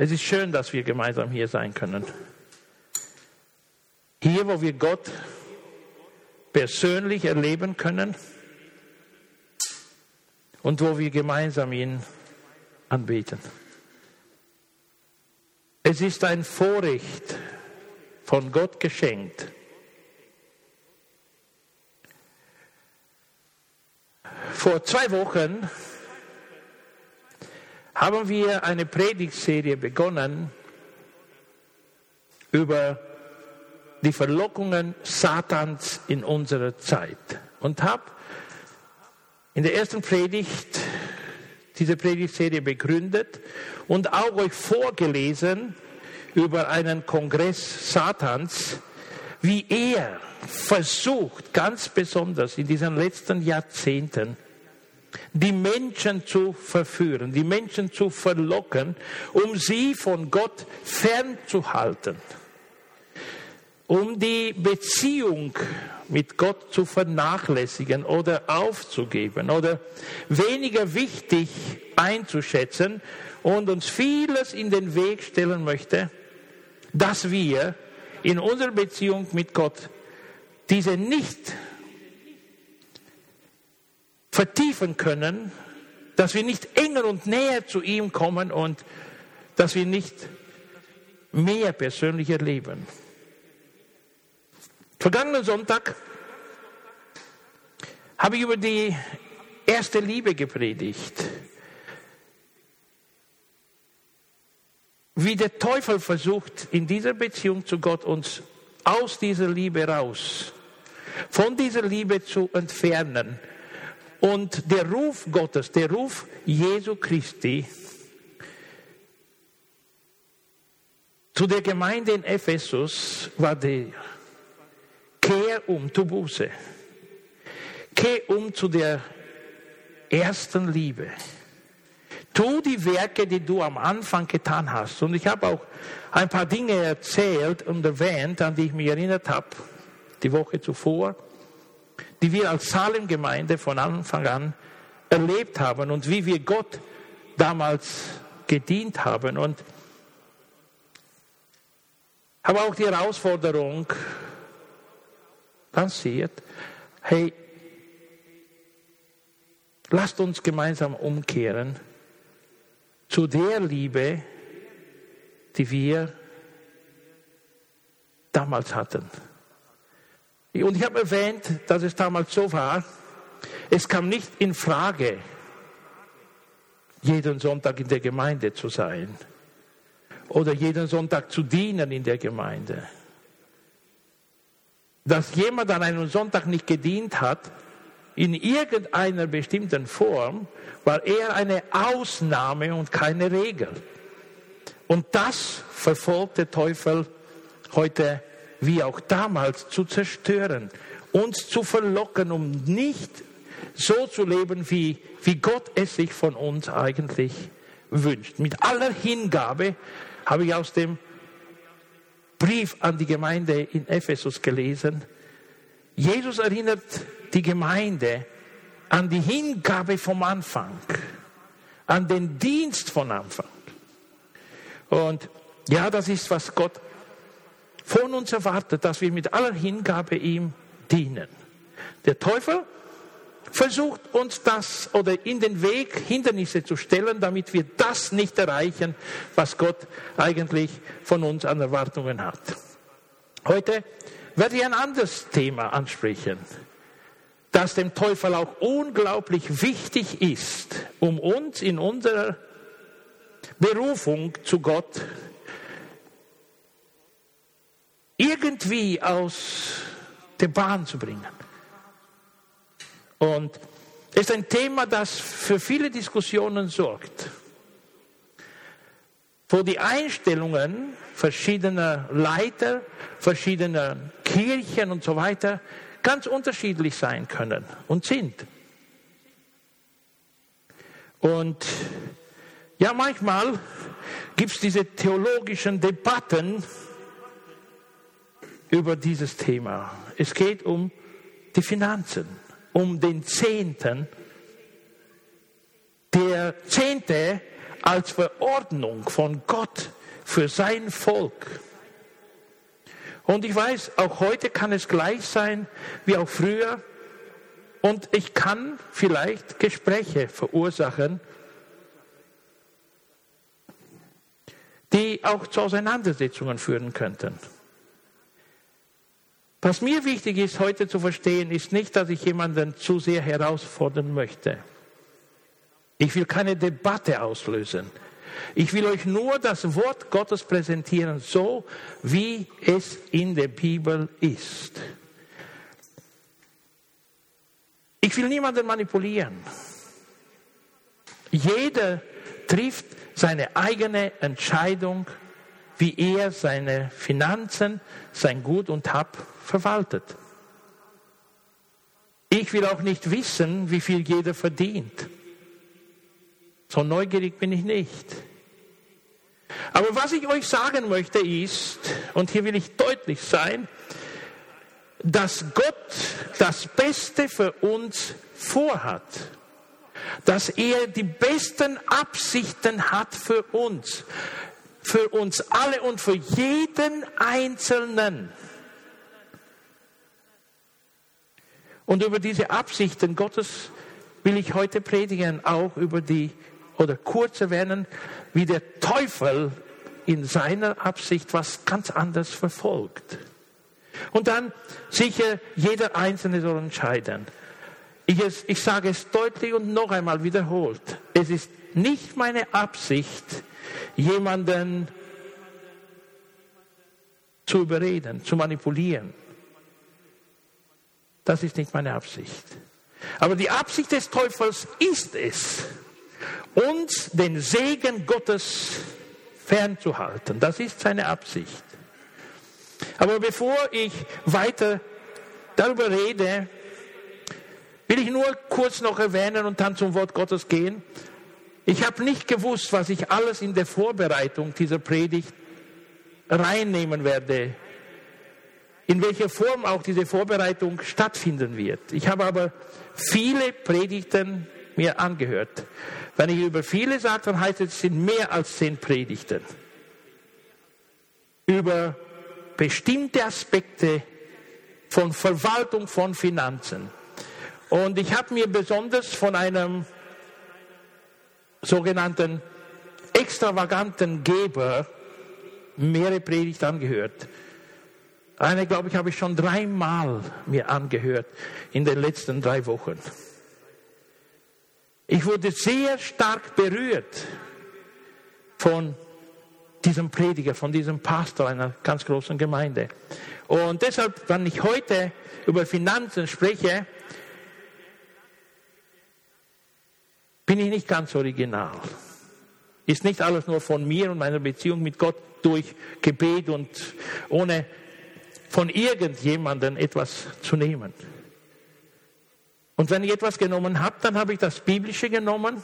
Es ist schön, dass wir gemeinsam hier sein können. Hier, wo wir Gott persönlich erleben können und wo wir gemeinsam ihn anbeten. Es ist ein Vorrecht von Gott geschenkt. Vor zwei Wochen haben wir eine Predigtserie begonnen über die Verlockungen Satans in unserer Zeit. Und habe in der ersten Predigt diese Predigtserie begründet und auch euch vorgelesen über einen Kongress Satans, wie er versucht, ganz besonders in diesen letzten Jahrzehnten, die Menschen zu verführen, die Menschen zu verlocken, um sie von Gott fernzuhalten, um die Beziehung mit Gott zu vernachlässigen oder aufzugeben oder weniger wichtig einzuschätzen und uns vieles in den Weg stellen möchte, dass wir in unserer Beziehung mit Gott diese nicht vertiefen können, dass wir nicht enger und näher zu ihm kommen und dass wir nicht mehr persönlich erleben. Vergangenen Sonntag habe ich über die erste Liebe gepredigt. Wie der Teufel versucht, in dieser Beziehung zu Gott uns aus dieser Liebe raus, von dieser Liebe zu entfernen. Und der Ruf Gottes, der Ruf Jesu Christi zu der Gemeinde in Ephesus war der Kehr um, tu Buße. Kehr um zu der ersten Liebe. Tu die Werke, die du am Anfang getan hast. Und ich habe auch ein paar Dinge erzählt und erwähnt, an die ich mich erinnert habe, die Woche zuvor, die wir als Salem-Gemeinde von Anfang an erlebt haben und wie wir Gott damals gedient haben. Und habe auch die Herausforderung lanciert, hey, lasst uns gemeinsam umkehren zu der Liebe, die wir damals hatten. Und ich habe erwähnt, dass es damals so war, es kam nicht in Frage, jeden Sonntag in der Gemeinde zu sein oder jeden Sonntag zu dienen in der Gemeinde. Dass jemand an einem Sonntag nicht gedient hat, in irgendeiner bestimmten Form, war eher eine Ausnahme und keine Regel. Und das verfolgt der Teufel heute wie auch damals zu zerstören, uns zu verlocken, um nicht so zu leben, wie, wie Gott es sich von uns eigentlich wünscht. Mit aller Hingabe habe ich aus dem Brief an die Gemeinde in Ephesus gelesen. Jesus erinnert die Gemeinde an die Hingabe vom Anfang, an den Dienst von Anfang. Und ja, das ist, was Gott von uns erwartet, dass wir mit aller Hingabe ihm dienen. Der Teufel versucht uns das oder in den Weg Hindernisse zu stellen, damit wir das nicht erreichen, was Gott eigentlich von uns an Erwartungen hat. Heute werde ich ein anderes Thema ansprechen, das dem Teufel auch unglaublich wichtig ist, um uns in unserer Berufung zu Gott irgendwie aus der Bahn zu bringen. Und es ist ein Thema, das für viele Diskussionen sorgt, wo die Einstellungen verschiedener Leiter, verschiedener Kirchen und so weiter ganz unterschiedlich sein können und sind. Und ja, manchmal gibt es diese theologischen Debatten, über dieses Thema. Es geht um die Finanzen, um den Zehnten. Der Zehnte als Verordnung von Gott für sein Volk. Und ich weiß, auch heute kann es gleich sein wie auch früher. Und ich kann vielleicht Gespräche verursachen, die auch zu Auseinandersetzungen führen könnten. Was mir wichtig ist, heute zu verstehen, ist nicht, dass ich jemanden zu sehr herausfordern möchte. Ich will keine Debatte auslösen. Ich will euch nur das Wort Gottes präsentieren, so wie es in der Bibel ist. Ich will niemanden manipulieren. Jeder trifft seine eigene Entscheidung, wie er seine Finanzen, sein Gut und Hab verwaltet. Ich will auch nicht wissen, wie viel jeder verdient. So neugierig bin ich nicht. Aber was ich euch sagen möchte ist, und hier will ich deutlich sein, dass Gott das Beste für uns vorhat. Dass er die besten Absichten hat für uns. Für uns alle und für jeden Einzelnen. Und über diese Absichten Gottes will ich heute predigen, auch über die oder kurz erwähnen, wie der Teufel in seiner Absicht was ganz anderes verfolgt. Und dann sicher, jeder Einzelne soll entscheiden. Ich, es, ich sage es deutlich und noch einmal wiederholt. Es ist nicht meine Absicht, jemanden zu überreden, zu manipulieren. Das ist nicht meine Absicht. Aber die Absicht des Teufels ist es, uns den Segen Gottes fernzuhalten. Das ist seine Absicht. Aber bevor ich weiter darüber rede, will ich nur kurz noch erwähnen und dann zum Wort Gottes gehen. Ich habe nicht gewusst, was ich alles in der Vorbereitung dieser Predigt reinnehmen werde, in welcher Form auch diese Vorbereitung stattfinden wird. Ich habe aber viele Predigten mir angehört. Wenn ich über viele sage, dann heißt es, es sind mehr als zehn Predigten. Über bestimmte Aspekte von Verwaltung von Finanzen. Und ich habe mir besonders von einem sogenannten extravaganten Geber mehrere Predigten angehört. Eine, glaube ich, habe ich schon dreimal mir angehört in den letzten drei Wochen. Ich wurde sehr stark berührt von diesem Prediger, von diesem Pastor einer ganz großen Gemeinde. Und deshalb, wenn ich heute über Finanzen spreche, bin ich nicht ganz original. Ist nicht alles nur von mir und meiner Beziehung mit Gott durch Gebet und ohne von irgendjemandem etwas zu nehmen. Und wenn ich etwas genommen habe, dann habe ich das Biblische genommen.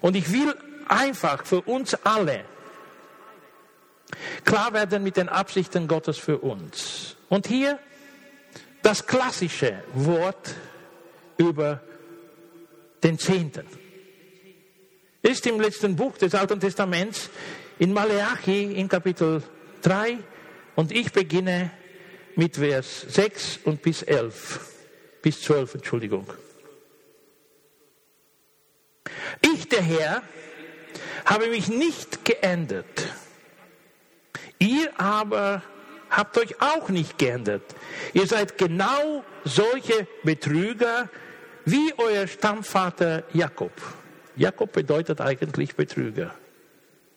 Und ich will einfach für uns alle klar werden mit den Absichten Gottes für uns. Und hier das klassische Wort über den Zehnten. Ist im letzten Buch des Alten Testaments in Maleachi in Kapitel 3 und ich beginne mit Vers 6 und bis 11 bis 12, Entschuldigung. Ich, der Herr, habe mich nicht geändert. Ihr aber habt euch auch nicht geändert. Ihr seid genau solche Betrüger wie euer Stammvater Jakob. Jakob bedeutet eigentlich Betrüger.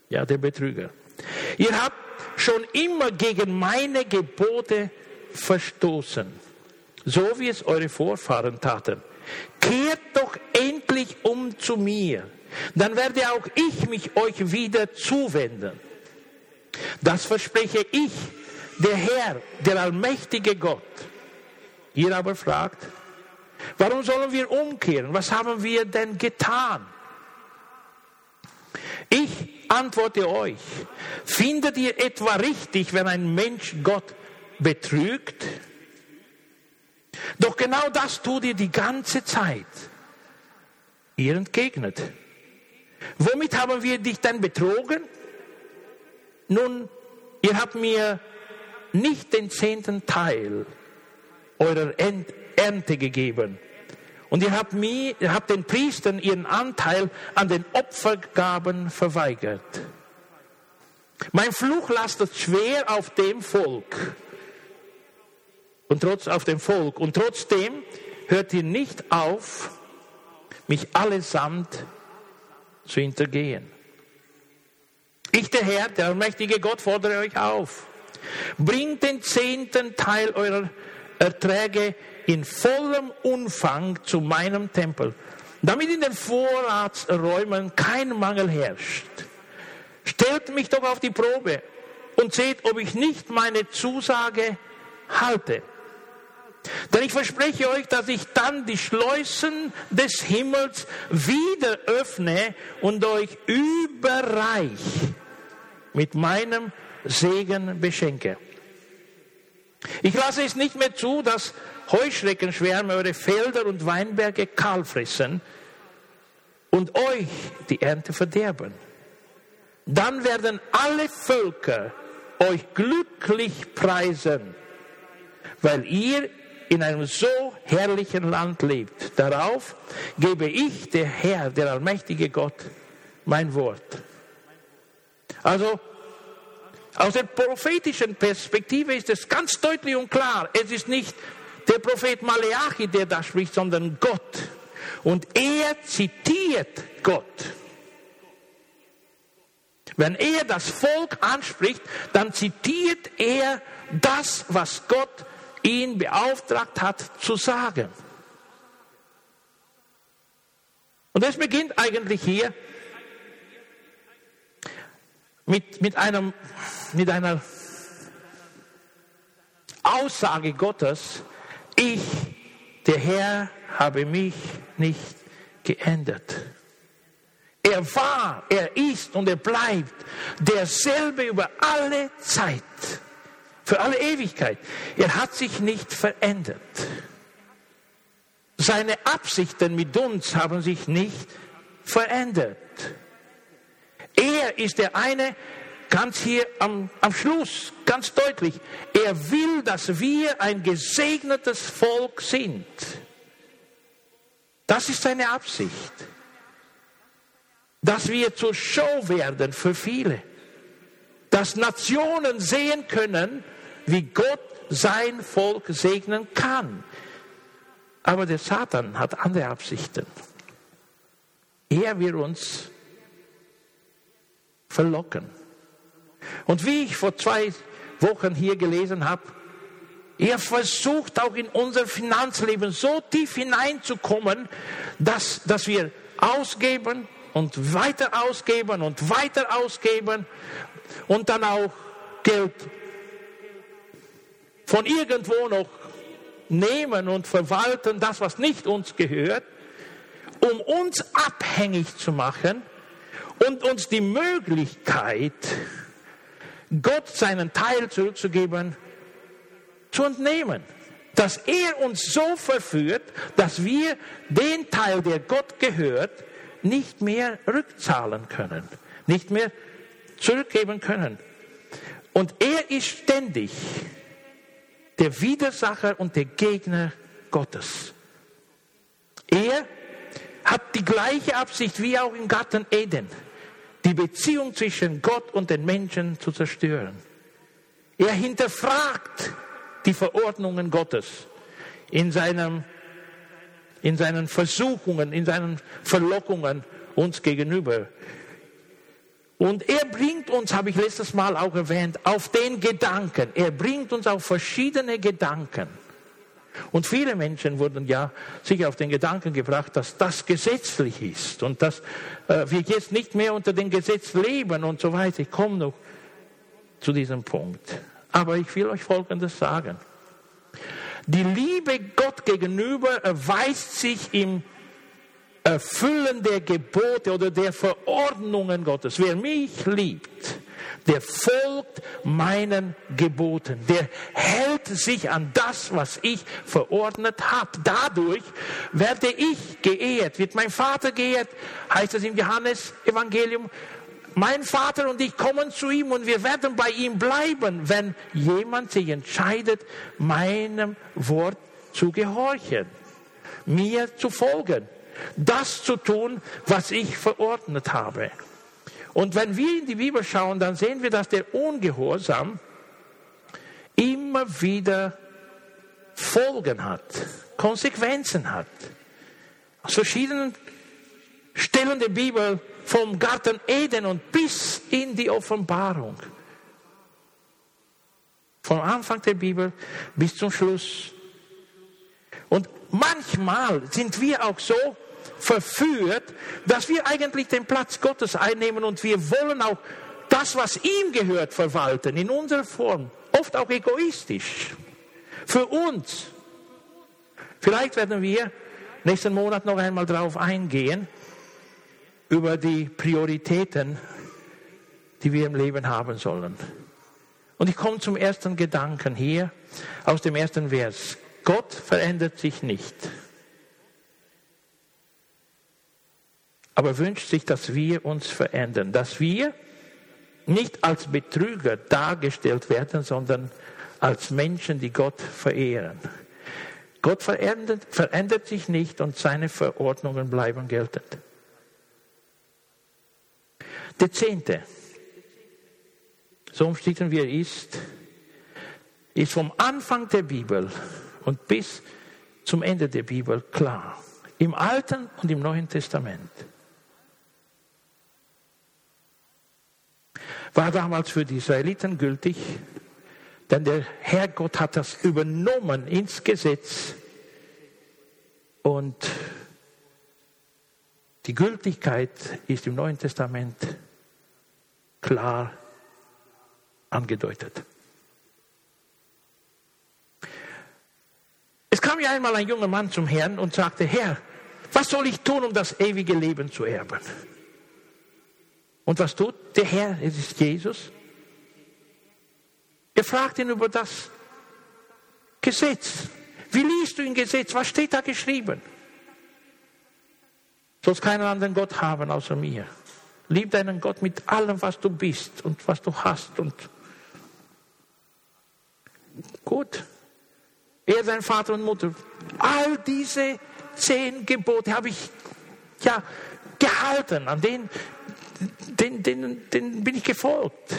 Ja, der Betrüger. Ihr habt schon immer gegen meine Gebote verstoßen so wie es eure Vorfahren taten. Kehrt doch endlich um zu mir, dann werde auch ich mich euch wieder zuwenden. Das verspreche ich, der Herr, der allmächtige Gott. Ihr aber fragt, warum sollen wir umkehren? Was haben wir denn getan? Ich antworte euch, findet ihr etwa richtig, wenn ein Mensch Gott betrügt? Doch genau das tut ihr die ganze Zeit. Ihr entgegnet. Womit haben wir dich denn betrogen? Nun, ihr habt mir nicht den zehnten Teil eurer Ernte gegeben. Und ihr habt, mir, ihr habt den Priestern ihren Anteil an den Opfergaben verweigert. Mein Fluch lastet schwer auf dem Volk. Und trotz auf dem Volk. Und trotzdem hört ihr nicht auf, mich allesamt zu hintergehen. Ich, der Herr, der allmächtige Gott, fordere euch auf. Bringt den zehnten Teil eurer Erträge in vollem Umfang zu meinem Tempel, damit in den Vorratsräumen kein Mangel herrscht. Stellt mich doch auf die Probe und seht, ob ich nicht meine Zusage halte. Denn ich verspreche euch, dass ich dann die Schleusen des Himmels wieder öffne und euch überreich mit meinem Segen beschenke. Ich lasse es nicht mehr zu, dass Heuschreckenschwärme eure Felder und Weinberge kahl fressen und euch die Ernte verderben. Dann werden alle Völker euch glücklich preisen, weil ihr in einem so herrlichen Land lebt. Darauf gebe ich, der Herr, der allmächtige Gott, mein Wort. Also aus der prophetischen Perspektive ist es ganz deutlich und klar, es ist nicht der Prophet Maleachi, der da spricht, sondern Gott. Und er zitiert Gott. Wenn er das Volk anspricht, dann zitiert er das, was Gott ihn beauftragt hat zu sagen. Und es beginnt eigentlich hier mit, mit, einem, mit einer Aussage Gottes, ich, der Herr, habe mich nicht geändert. Er war, er ist und er bleibt derselbe über alle Zeit, für alle Ewigkeit. Er hat sich nicht verändert. Seine Absichten mit uns haben sich nicht verändert. Er ist der eine, ganz hier am, am Schluss, ganz deutlich. Er will, dass wir ein gesegnetes Volk sind. Das ist seine Absicht. Dass wir zur Show werden für viele. Dass Nationen sehen können, wie Gott sein Volk segnen kann. Aber der Satan hat andere Absichten. Er will uns verlocken. Und wie ich vor zwei Wochen hier gelesen habe, er versucht auch in unser Finanzleben so tief hineinzukommen, dass, dass wir ausgeben und weiter ausgeben und weiter ausgeben und dann auch Geld von irgendwo noch nehmen und verwalten, das, was nicht uns gehört, um uns abhängig zu machen und uns die Möglichkeit, Gott seinen Teil zurückzugeben, zu entnehmen. Dass er uns so verführt, dass wir den Teil, der Gott gehört, nicht mehr rückzahlen können, nicht mehr zurückgeben können. Und er ist ständig der Widersacher und der Gegner Gottes. Er hat die gleiche Absicht wie auch im Garten Eden die Beziehung zwischen Gott und den Menschen zu zerstören. Er hinterfragt die Verordnungen Gottes in, seinem, in seinen Versuchungen, in seinen Verlockungen uns gegenüber. Und er bringt uns, habe ich letztes Mal auch erwähnt, auf den Gedanken. Er bringt uns auf verschiedene Gedanken. Und viele Menschen wurden ja sicher auf den Gedanken gebracht, dass das gesetzlich ist und dass äh, wir jetzt nicht mehr unter dem Gesetz leben und so weiter. Ich komme noch zu diesem Punkt. Aber ich will euch Folgendes sagen. Die Liebe Gott gegenüber erweist sich im Erfüllen der Gebote oder der Verordnungen Gottes. Wer mich liebt, der folgt meinen Geboten, der hält sich an das, was ich verordnet habe. Dadurch werde ich geehrt, wird mein Vater geehrt, heißt es im Johannes Evangelium. Mein Vater und ich kommen zu ihm und wir werden bei ihm bleiben, wenn jemand sich entscheidet, meinem Wort zu gehorchen, mir zu folgen, das zu tun, was ich verordnet habe. Und wenn wir in die Bibel schauen, dann sehen wir, dass der Ungehorsam immer wieder Folgen hat, Konsequenzen hat. Aus verschiedenen Stellen der Bibel, vom Garten Eden und bis in die Offenbarung. Vom Anfang der Bibel bis zum Schluss. Und manchmal sind wir auch so verführt, dass wir eigentlich den Platz Gottes einnehmen und wir wollen auch das, was ihm gehört, verwalten, in unserer Form, oft auch egoistisch, für uns. Vielleicht werden wir nächsten Monat noch einmal darauf eingehen, über die Prioritäten, die wir im Leben haben sollen. Und ich komme zum ersten Gedanken hier aus dem ersten Vers. Gott verändert sich nicht. Aber wünscht sich, dass wir uns verändern, dass wir nicht als Betrüger dargestellt werden, sondern als Menschen, die Gott verehren. Gott verändert, verändert sich nicht und seine Verordnungen bleiben geltend. Der Zehnte, so umstritten wie er ist, ist vom Anfang der Bibel und bis zum Ende der Bibel klar. Im Alten und im Neuen Testament. War damals für die Israeliten gültig, denn der Herrgott hat das übernommen ins Gesetz und die Gültigkeit ist im Neuen Testament klar angedeutet. Es kam ja einmal ein junger Mann zum Herrn und sagte, Herr, was soll ich tun, um das ewige Leben zu erben? Und was tut der Herr? Es ist Jesus. Er fragt ihn über das Gesetz. Wie liest du im Gesetz? Was steht da geschrieben? Du sollst keinen anderen Gott haben außer mir. Lieb deinen Gott mit allem, was du bist und was du hast. Und gut. Er, sein Vater und Mutter. All diese zehn Gebote habe ich ja gehalten, an denen den, den, den bin ich gefolgt.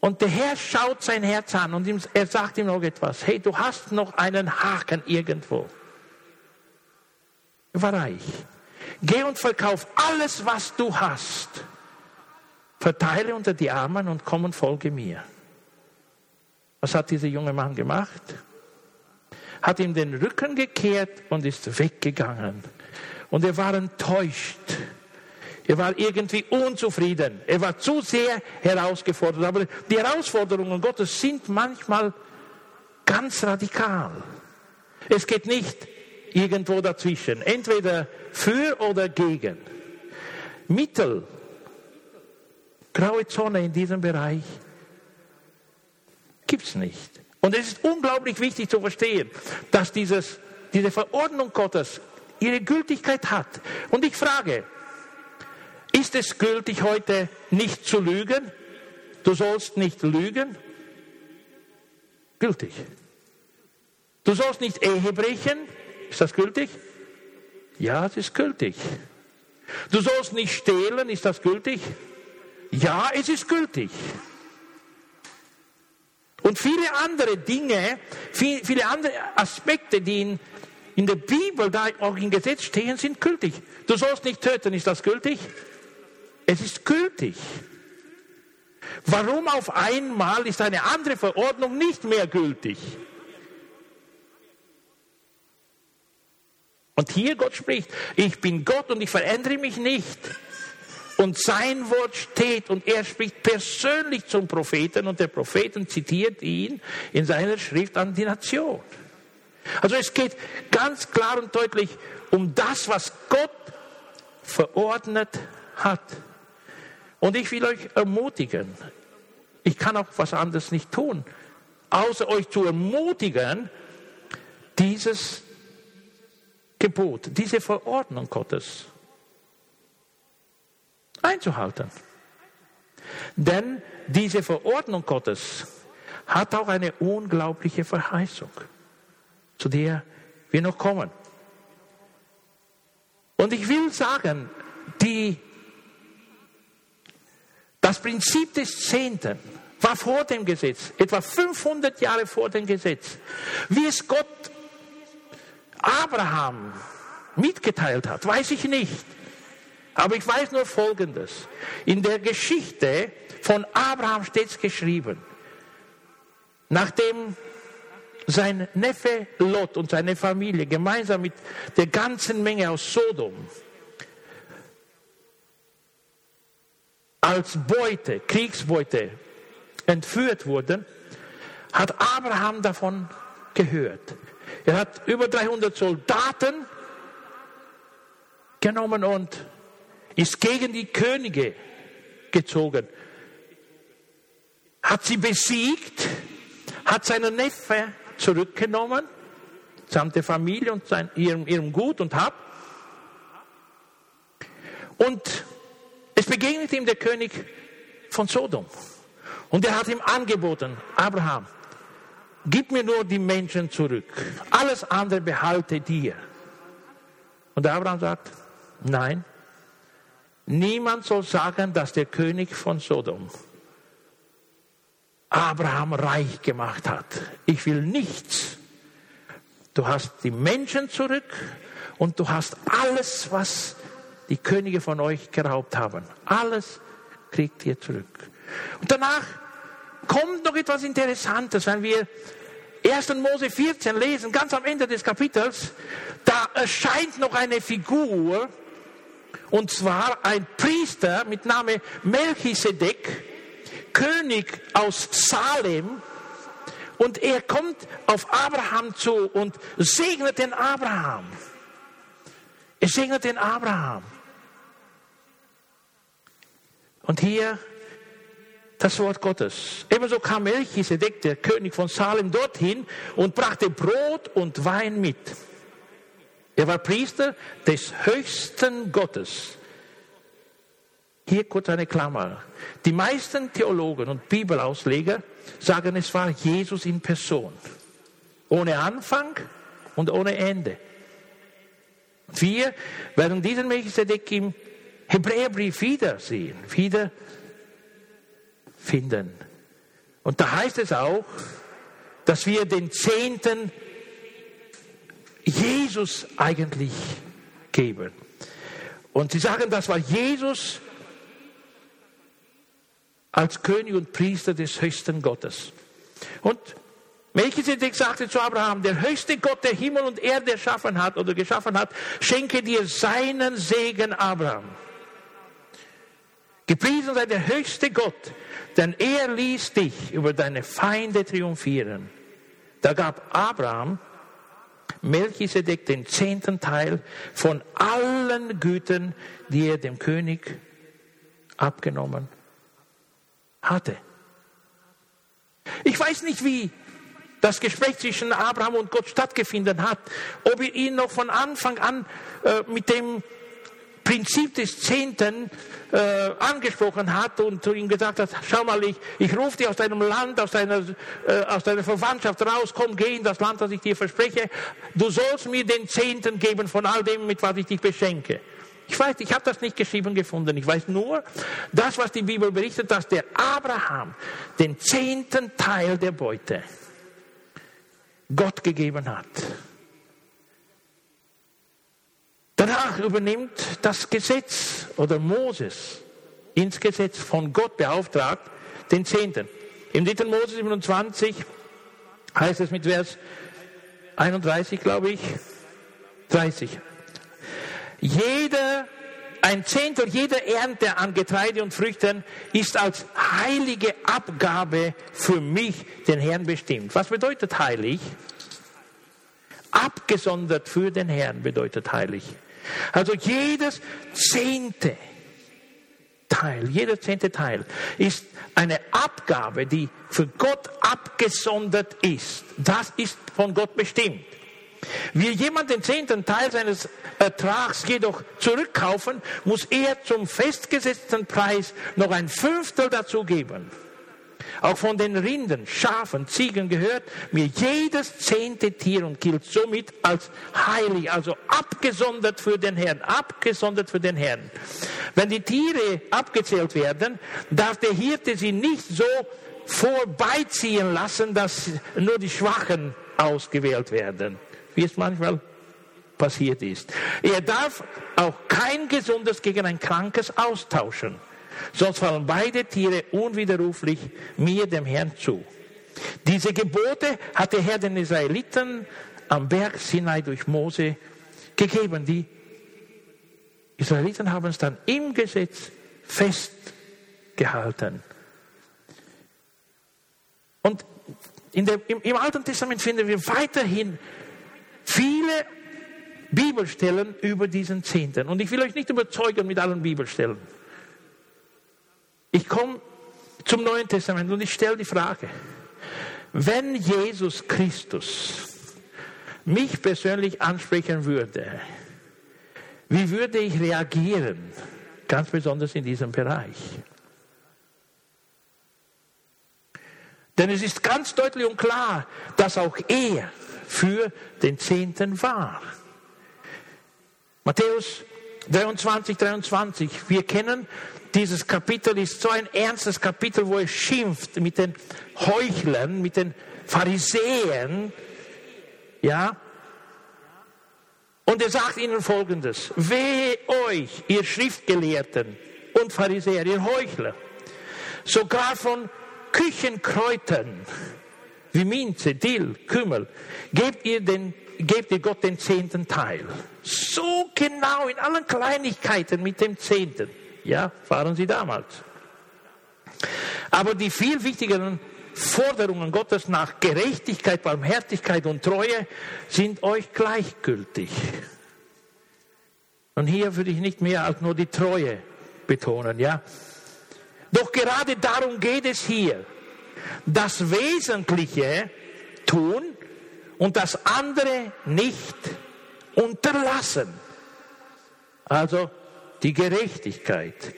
Und der Herr schaut sein Herz an und er sagt ihm noch etwas. Hey, du hast noch einen Haken irgendwo. Er war reich. Geh und verkauf alles, was du hast. Verteile unter die Armen und komm und folge mir. Was hat dieser junge Mann gemacht? Hat ihm den Rücken gekehrt und ist weggegangen. Und er war enttäuscht er war irgendwie unzufrieden. Er war zu sehr herausgefordert. Aber die Herausforderungen Gottes sind manchmal ganz radikal. Es geht nicht irgendwo dazwischen. Entweder für oder gegen. Mittel, graue Zone in diesem Bereich gibt es nicht. Und es ist unglaublich wichtig zu verstehen, dass dieses, diese Verordnung Gottes ihre Gültigkeit hat. Und ich frage, ist es gültig heute nicht zu lügen? Du sollst nicht lügen? Gültig. Du sollst nicht Ehe brechen? Ist das gültig? Ja, es ist gültig. Du sollst nicht stehlen? Ist das gültig? Ja, es ist gültig. Und viele andere Dinge, viele andere Aspekte, die in, in der Bibel, da auch im Gesetz stehen, sind gültig. Du sollst nicht töten, ist das gültig? Es ist gültig. Warum auf einmal ist eine andere Verordnung nicht mehr gültig? Und hier Gott spricht, ich bin Gott und ich verändere mich nicht. Und sein Wort steht und er spricht persönlich zum Propheten und der Propheten zitiert ihn in seiner Schrift an die Nation. Also es geht ganz klar und deutlich um das, was Gott verordnet hat. Und ich will euch ermutigen, ich kann auch was anderes nicht tun, außer euch zu ermutigen, dieses Gebot, diese Verordnung Gottes einzuhalten. Denn diese Verordnung Gottes hat auch eine unglaubliche Verheißung, zu der wir noch kommen. Und ich will sagen, die, das Prinzip des Zehnten war vor dem Gesetz, etwa 500 Jahre vor dem Gesetz. Wie es Gott Abraham mitgeteilt hat, weiß ich nicht. Aber ich weiß nur Folgendes. In der Geschichte von Abraham steht es geschrieben, nachdem sein Neffe Lot und seine Familie gemeinsam mit der ganzen Menge aus Sodom als Beute, Kriegsbeute entführt wurden, hat Abraham davon gehört. Er hat über 300 Soldaten genommen und ist gegen die Könige gezogen, hat sie besiegt, hat seinen Neffe zurückgenommen, samt der Familie und sein, ihrem, ihrem Gut und Hab. Und es begegnet ihm der König von Sodom. Und er hat ihm angeboten, Abraham, gib mir nur die Menschen zurück. Alles andere behalte dir. Und Abraham sagt, nein, niemand soll sagen, dass der König von Sodom Abraham reich gemacht hat. Ich will nichts. Du hast die Menschen zurück und du hast alles, was die Könige von euch geraubt haben. Alles kriegt ihr zurück. Und danach kommt noch etwas Interessantes, wenn wir 1. Mose 14 lesen, ganz am Ende des Kapitels, da erscheint noch eine Figur, und zwar ein Priester mit Name Melchisedek, König aus Salem und er kommt auf Abraham zu und segnet den Abraham. Er segnet den Abraham. Und hier das Wort Gottes. Ebenso kam Melchisedek, der König von Salem, dorthin und brachte Brot und Wein mit. Er war Priester des höchsten Gottes. Hier kurz eine Klammer. Die meisten Theologen und Bibelausleger sagen, es war Jesus in Person. Ohne Anfang und ohne Ende. Wir werden diesen Melchizedek im Hebräerbrief wiedersehen, wieder finden. Und da heißt es auch, dass wir den Zehnten Jesus eigentlich geben. Und sie sagen, das war Jesus als König und Priester des höchsten Gottes. Und Melchizedek sagte zu Abraham, der höchste Gott, der Himmel und Erde erschaffen hat oder geschaffen hat, schenke dir seinen Segen, Abraham. Gepriesen sei der höchste Gott, denn er ließ dich über deine Feinde triumphieren. Da gab Abraham Melchisedek den zehnten Teil von allen Gütern, die er dem König abgenommen hatte. Ich weiß nicht, wie das Gespräch zwischen Abraham und Gott stattgefunden hat, ob er ihn noch von Anfang an äh, mit dem Prinzip des Zehnten äh, angesprochen hat und zu ihm gesagt hat, schau mal, ich, ich rufe dich aus deinem Land, aus deiner, äh, aus deiner Verwandtschaft raus, komm, geh in das Land, das ich dir verspreche, du sollst mir den Zehnten geben von all dem, mit was ich dich beschenke. Ich weiß, ich habe das nicht geschrieben gefunden. Ich weiß nur, das, was die Bibel berichtet, dass der Abraham den zehnten Teil der Beute Gott gegeben hat. Danach übernimmt das Gesetz oder Moses ins Gesetz von Gott beauftragt den Zehnten. Im 3. Mose 27 heißt es mit Vers 31, glaube ich, 30. Jeder, ein Zehntel jeder Ernte an Getreide und Früchten ist als heilige Abgabe für mich, den Herrn, bestimmt. Was bedeutet heilig? Abgesondert für den Herrn bedeutet heilig. Also jedes zehnte Teil, jeder zehnte Teil ist eine Abgabe, die für Gott abgesondert ist. Das ist von Gott bestimmt. Will jemand den zehnten Teil seines Ertrags jedoch zurückkaufen, muss er zum festgesetzten Preis noch ein Fünftel dazugeben. Auch von den Rinden, Schafen, Ziegen gehört mir jedes zehnte Tier und gilt somit als heilig, also abgesondert für den Herrn, abgesondert für den Herrn. Wenn die Tiere abgezählt werden, darf der Hirte sie nicht so vorbeiziehen lassen, dass nur die Schwachen ausgewählt werden, wie es manchmal passiert ist. Er darf auch kein Gesundes gegen ein Krankes austauschen sonst fallen beide Tiere unwiderruflich mir, dem Herrn, zu. Diese Gebote hat der Herr den Israeliten am Berg Sinai durch Mose gegeben. Die Israeliten haben es dann im Gesetz festgehalten. Und der, im, im Alten Testament finden wir weiterhin viele Bibelstellen über diesen Zehnten. Und ich will euch nicht überzeugen mit allen Bibelstellen. Ich komme zum Neuen Testament und ich stelle die Frage, wenn Jesus Christus mich persönlich ansprechen würde, wie würde ich reagieren, ganz besonders in diesem Bereich? Denn es ist ganz deutlich und klar, dass auch er für den Zehnten war. Matthäus 23, 23. Wir kennen dieses Kapitel, ist so ein ernstes Kapitel, wo er schimpft mit den Heuchlern, mit den Pharisäern, ja. Und er sagt ihnen Folgendes, wehe euch, ihr Schriftgelehrten und Pharisäer, ihr Heuchler, sogar von Küchenkräutern, wie Minze, Dill, Kümmel, gebt ihr den gebt ihr Gott den zehnten Teil. So genau in allen Kleinigkeiten mit dem zehnten. Ja, fahren sie damals. Aber die viel wichtigeren Forderungen Gottes nach Gerechtigkeit, Barmherzigkeit und Treue sind euch gleichgültig. Und hier würde ich nicht mehr als nur die Treue betonen, ja. Doch gerade darum geht es hier. Das Wesentliche tun und das andere nicht unterlassen. Also die Gerechtigkeit,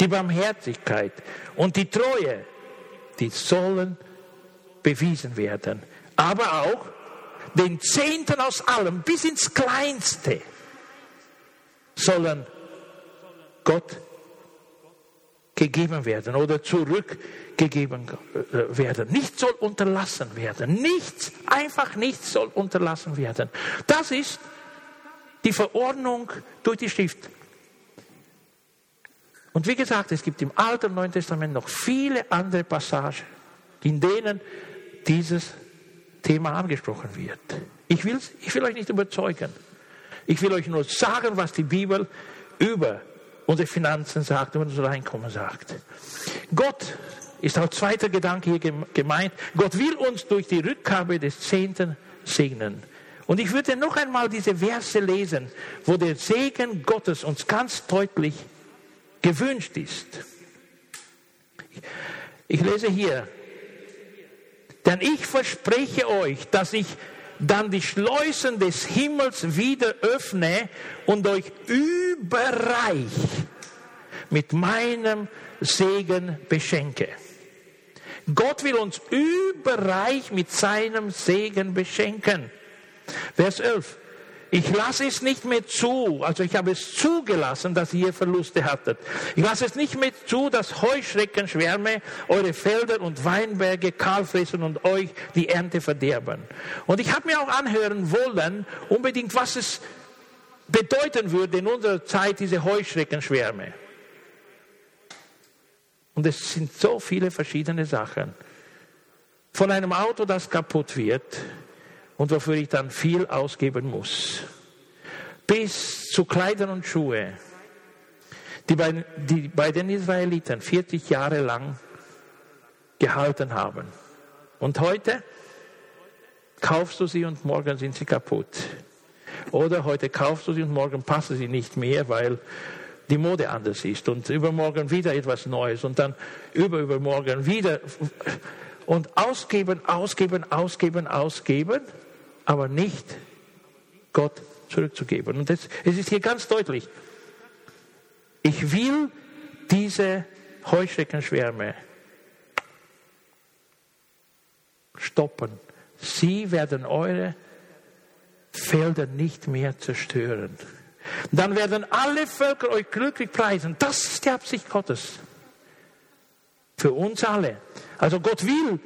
die Barmherzigkeit und die Treue, die sollen bewiesen werden. Aber auch den Zehnten aus allem, bis ins Kleinste, sollen Gott gegeben werden oder zurückgegeben äh, werden. Nichts soll unterlassen werden. Nichts, einfach nichts soll unterlassen werden. Das ist die Verordnung durch die Schrift. Und wie gesagt, es gibt im Alten und Neuen Testament noch viele andere Passagen, in denen dieses Thema angesprochen wird. Ich ich will euch nicht überzeugen. Ich will euch nur sagen, was die Bibel über unsere Finanzen sagt, unser Einkommen sagt. Gott ist auch zweiter Gedanke hier gemeint. Gott will uns durch die Rückgabe des Zehnten segnen. Und ich würde noch einmal diese Verse lesen, wo der Segen Gottes uns ganz deutlich gewünscht ist. Ich lese hier, denn ich verspreche euch, dass ich dann die Schleusen des Himmels wieder öffne und euch überreich mit meinem Segen beschenke. Gott will uns überreich mit seinem Segen beschenken. Vers 11. Ich lasse es nicht mehr zu, also ich habe es zugelassen, dass ihr Verluste hattet. Ich lasse es nicht mehr zu, dass Heuschreckenschwärme eure Felder und Weinberge kahl fressen und euch die Ernte verderben. Und ich habe mir auch anhören wollen, unbedingt, was es bedeuten würde in unserer Zeit, diese Heuschreckenschwärme. Und es sind so viele verschiedene Sachen. Von einem Auto, das kaputt wird, und wofür ich dann viel ausgeben muss. Bis zu Kleidern und Schuhe, die bei, die bei den Israeliten 40 Jahre lang gehalten haben. Und heute kaufst du sie und morgen sind sie kaputt. Oder heute kaufst du sie und morgen passen sie nicht mehr, weil die Mode anders ist und übermorgen wieder etwas Neues und dann überübermorgen wieder und ausgeben, ausgeben, ausgeben, ausgeben, aber nicht Gott zurückzugeben. Und das, es ist hier ganz deutlich, ich will diese Heuschreckenschwärme stoppen. Sie werden eure Felder nicht mehr zerstören. Dann werden alle Völker euch glücklich preisen. Das ist die Absicht Gottes. Für uns alle. Also Gott will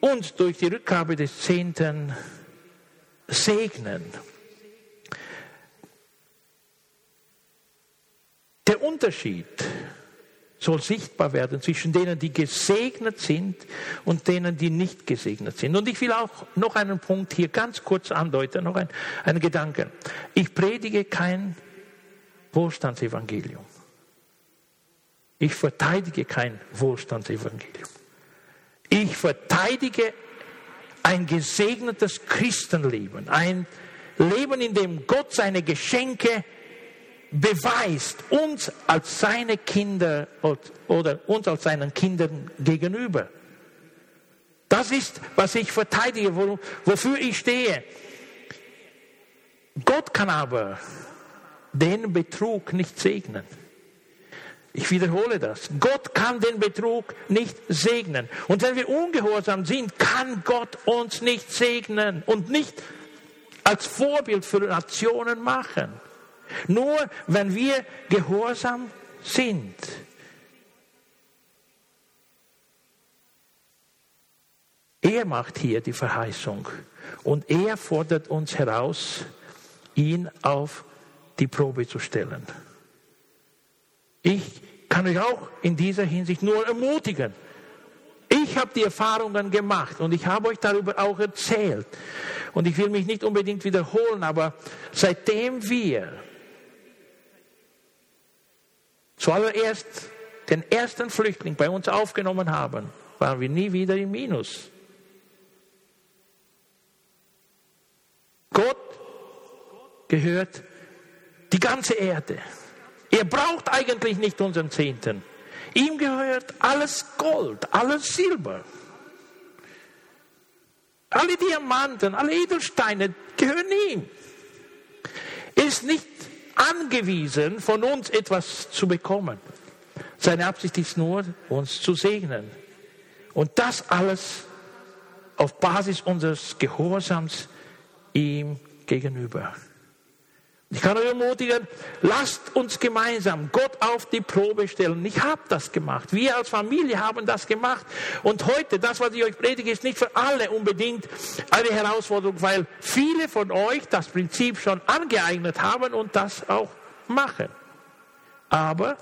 uns durch die Rückgabe des Zehnten segnen. Der Unterschied soll sichtbar werden zwischen denen, die gesegnet sind und denen, die nicht gesegnet sind. Und ich will auch noch einen Punkt hier ganz kurz andeuten, noch ein, einen Gedanken. Ich predige kein Wohlstandsevangelium. Ich verteidige kein Wohlstandsevangelium. Ich verteidige ein gesegnetes Christenleben, ein Leben, in dem Gott seine Geschenke beweist uns als seine Kinder oder uns als seinen Kindern gegenüber. Das ist, was ich verteidige, wofür ich stehe. Gott kann aber den Betrug nicht segnen. Ich wiederhole das. Gott kann den Betrug nicht segnen. Und wenn wir ungehorsam sind, kann Gott uns nicht segnen und nicht als Vorbild für Nationen machen. Nur wenn wir gehorsam sind. Er macht hier die Verheißung und er fordert uns heraus, ihn auf die Probe zu stellen. Ich kann euch auch in dieser Hinsicht nur ermutigen. Ich habe die Erfahrungen gemacht und ich habe euch darüber auch erzählt. Und ich will mich nicht unbedingt wiederholen, aber seitdem wir zuallererst den ersten Flüchtling bei uns aufgenommen haben, waren wir nie wieder im Minus. Gott gehört die ganze Erde. Er braucht eigentlich nicht unseren Zehnten. Ihm gehört alles Gold, alles Silber. Alle Diamanten, alle Edelsteine gehören ihm. Er ist nicht angewiesen, von uns etwas zu bekommen. Seine Absicht ist nur, uns zu segnen. Und das alles auf Basis unseres Gehorsams ihm gegenüber. Ich kann euch ermutigen, lasst uns gemeinsam Gott auf die Probe stellen. Ich habe das gemacht. Wir als Familie haben das gemacht. Und heute, das, was ich euch predige, ist nicht für alle unbedingt eine Herausforderung, weil viele von euch das Prinzip schon angeeignet haben und das auch machen. Aber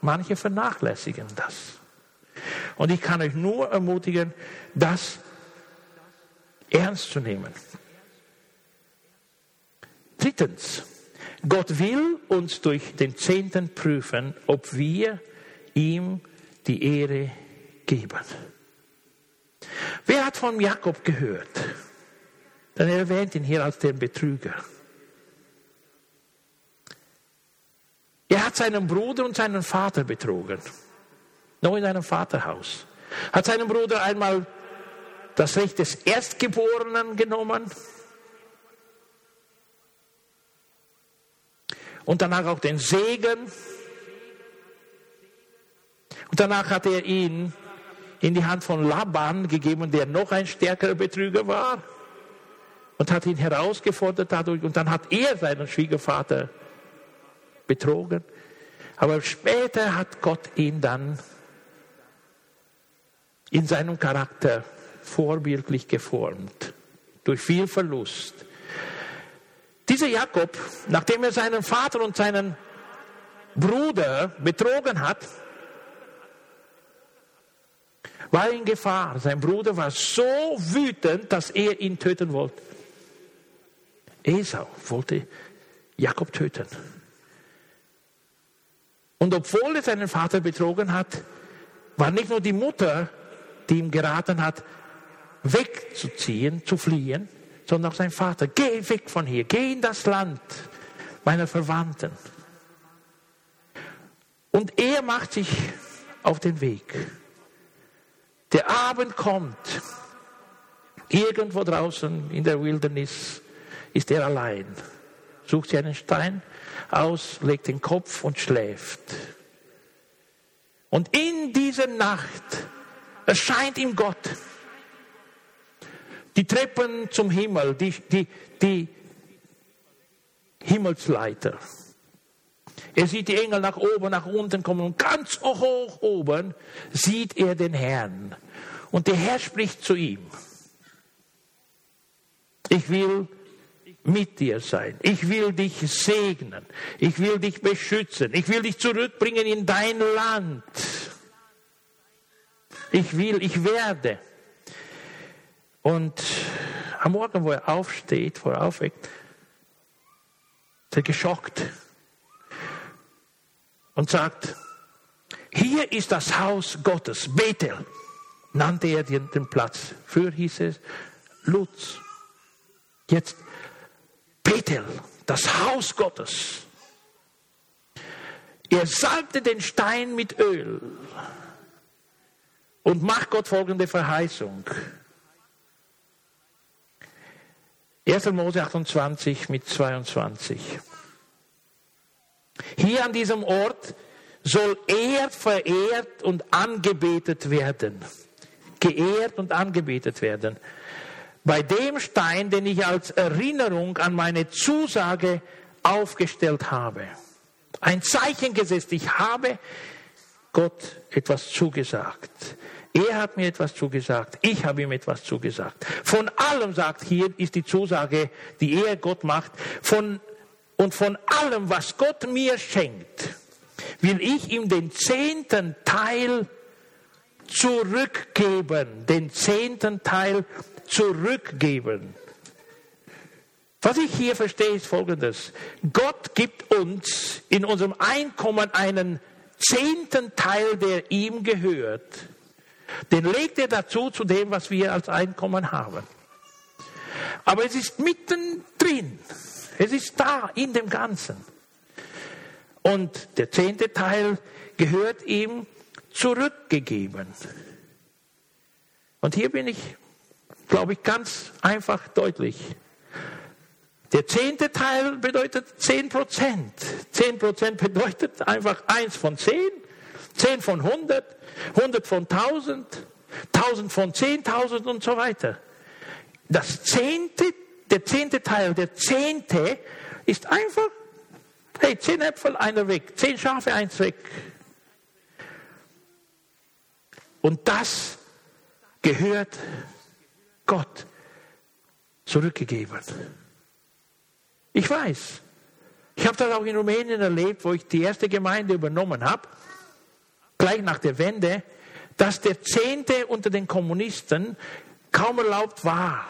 manche vernachlässigen das. Und ich kann euch nur ermutigen, das ernst zu nehmen. Drittens, Gott will uns durch den Zehnten prüfen, ob wir ihm die Ehre geben. Wer hat von Jakob gehört? Dann erwähnt ihn hier als den Betrüger. Er hat seinen Bruder und seinen Vater betrogen. Noch in seinem Vaterhaus. Hat seinem Bruder einmal das Recht des Erstgeborenen genommen und danach auch den Segen. Und danach hat er ihn in die Hand von Laban gegeben, der noch ein stärkerer Betrüger war. Und hat ihn herausgefordert dadurch. Und dann hat er seinen Schwiegervater betrogen. Aber später hat Gott ihn dann in seinem Charakter vorbildlich geformt. Durch viel Verlust. Dieser Jakob, nachdem er seinen Vater und seinen Bruder betrogen hat, war in Gefahr. Sein Bruder war so wütend, dass er ihn töten wollte. Esau wollte Jakob töten. Und obwohl er seinen Vater betrogen hat, war nicht nur die Mutter, die ihm geraten hat, wegzuziehen, zu fliehen, sondern auch sein Vater. Geh weg von hier, geh in das Land meiner Verwandten. Und er macht sich auf den Weg. Der Abend kommt. Irgendwo draußen in der Wildnis ist er allein. Sucht sich einen Stein aus, legt den Kopf und schläft. Und in dieser Nacht erscheint ihm Gott. Die Treppen zum Himmel, die, die, die Himmelsleiter. Er sieht die Engel nach oben, nach unten kommen und ganz hoch oben sieht er den Herrn. Und der Herr spricht zu ihm. Ich will mit dir sein. Ich will dich segnen. Ich will dich beschützen. Ich will dich zurückbringen in dein Land. Ich will, ich werde. Und am Morgen, wo er aufsteht, wo er aufweckt, ist er geschockt und sagt, hier ist das Haus Gottes, Bethel, nannte er den, den Platz. Früher hieß es Lutz. Jetzt Bethel, das Haus Gottes. Er salbte den Stein mit Öl und macht Gott folgende Verheißung. 1. Mose 28 mit 22. Hier an diesem Ort soll er verehrt und angebetet werden. Geehrt und angebetet werden. Bei dem Stein, den ich als Erinnerung an meine Zusage aufgestellt habe. Ein Zeichen gesetzt. Ich habe Gott etwas zugesagt. Er hat mir etwas zugesagt. Ich habe ihm etwas zugesagt. Von allem sagt hier ist die Zusage, die er Gott macht. Von und von allem, was Gott mir schenkt, will ich ihm den zehnten Teil zurückgeben. Den zehnten Teil zurückgeben. Was ich hier verstehe, ist Folgendes. Gott gibt uns in unserem Einkommen einen zehnten Teil, der ihm gehört. Den legt er dazu zu dem, was wir als Einkommen haben. Aber es ist mittendrin. Es ist da in dem Ganzen. Und der zehnte Teil gehört ihm zurückgegeben. Und hier bin ich, glaube ich, ganz einfach deutlich. Der zehnte Teil bedeutet zehn Prozent. Zehn Prozent bedeutet einfach eins von zehn, zehn von hundert, hundert von tausend, tausend von zehntausend und so weiter. Das zehnte der zehnte Teil, der zehnte, ist einfach, hey, zehn Äpfel, einer weg, zehn Schafe, eins weg. Und das gehört Gott zurückgegeben. Ich weiß. Ich habe das auch in Rumänien erlebt, wo ich die erste Gemeinde übernommen habe, gleich nach der Wende, dass der Zehnte unter den Kommunisten kaum erlaubt war.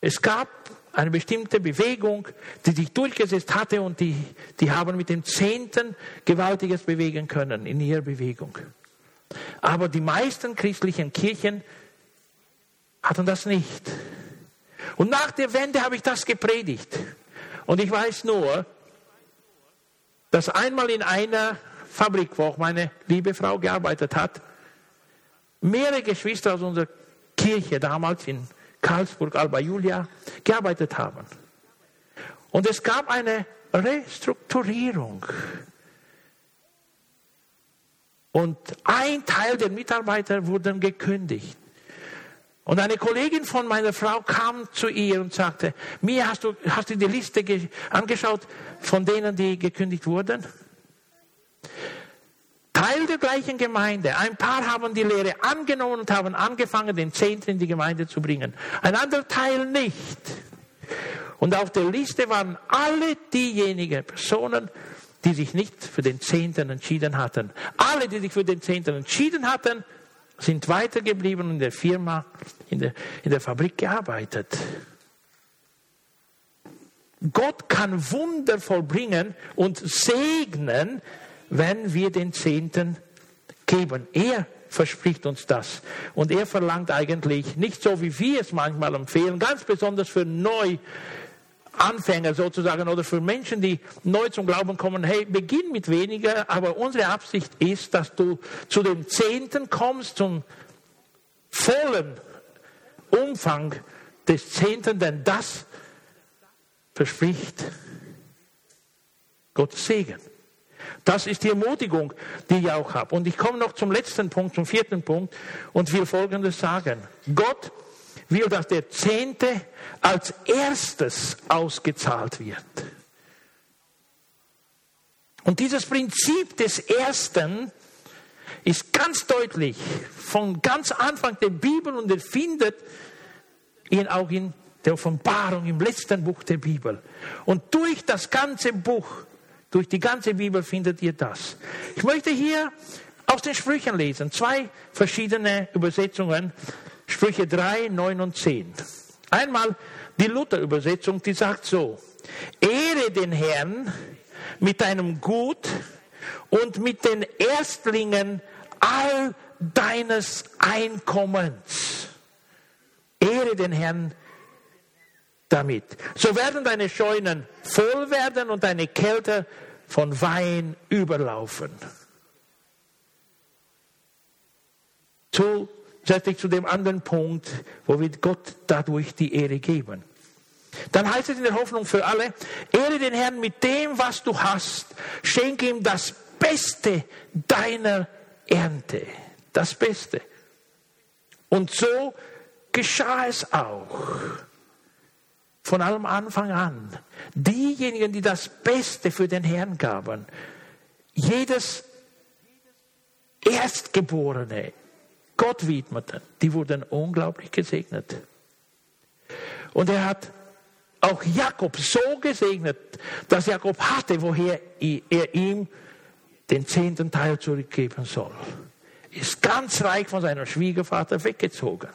Es gab eine bestimmte Bewegung, die sich durchgesetzt hatte und die, die haben mit dem Zehnten Gewaltiges bewegen können in ihrer Bewegung. Aber die meisten christlichen Kirchen hatten das nicht. Und nach der Wende habe ich das gepredigt. Und ich weiß nur, dass einmal in einer Fabrik, wo auch meine liebe Frau gearbeitet hat, mehrere Geschwister aus unserer Kirche damals in Karlsburg, Alba Julia gearbeitet haben. Und es gab eine Restrukturierung. Und ein Teil der Mitarbeiter wurden gekündigt. Und eine Kollegin von meiner Frau kam zu ihr und sagte, Mia, hast du, hast du die Liste angeschaut von denen, die gekündigt wurden? Teil der gleichen Gemeinde. Ein paar haben die Lehre angenommen und haben angefangen, den Zehnten in die Gemeinde zu bringen. Ein anderer Teil nicht. Und auf der Liste waren alle diejenigen Personen, die sich nicht für den Zehnten entschieden hatten. Alle, die sich für den Zehnten entschieden hatten, sind weitergeblieben und in der Firma, in der, in der Fabrik gearbeitet. Gott kann Wunder vollbringen und segnen, wenn wir den Zehnten geben. Er verspricht uns das. Und er verlangt eigentlich nicht so, wie wir es manchmal empfehlen, ganz besonders für neu Anfänger sozusagen oder für Menschen, die neu zum Glauben kommen, hey, beginn mit weniger, aber unsere Absicht ist, dass du zu dem Zehnten kommst, zum vollen Umfang des Zehnten, denn das verspricht Gottes Segen. Das ist die Ermutigung, die ich auch habe. Und ich komme noch zum letzten Punkt, zum vierten Punkt und will Folgendes sagen. Gott will, dass der Zehnte als erstes ausgezahlt wird. Und dieses Prinzip des Ersten ist ganz deutlich von ganz Anfang der Bibel und er findet ihn auch in der Offenbarung im letzten Buch der Bibel. Und durch das ganze Buch, durch die ganze Bibel findet ihr das. Ich möchte hier aus den Sprüchen lesen, zwei verschiedene Übersetzungen, Sprüche 3, 9 und 10. Einmal die Luther-Übersetzung, die sagt so, Ehre den Herrn mit deinem Gut und mit den Erstlingen all deines Einkommens. Ehre den Herrn damit. So werden deine Scheunen voll werden und deine Kälte von Wein überlaufen. Zusätzlich zu dem anderen Punkt, wo wir Gott dadurch die Ehre geben. Dann heißt es in der Hoffnung für alle, ehre den Herrn mit dem, was du hast. Schenke ihm das Beste deiner Ernte. Das Beste. Und so geschah es auch. Von allem Anfang an. Diejenigen, die das Beste für den Herrn gaben, jedes Erstgeborene Gott widmeten, die wurden unglaublich gesegnet. Und er hat auch Jakob so gesegnet, dass Jakob hatte, woher er ihm den zehnten Teil zurückgeben soll. Ist ganz reich von seinem Schwiegervater weggezogen.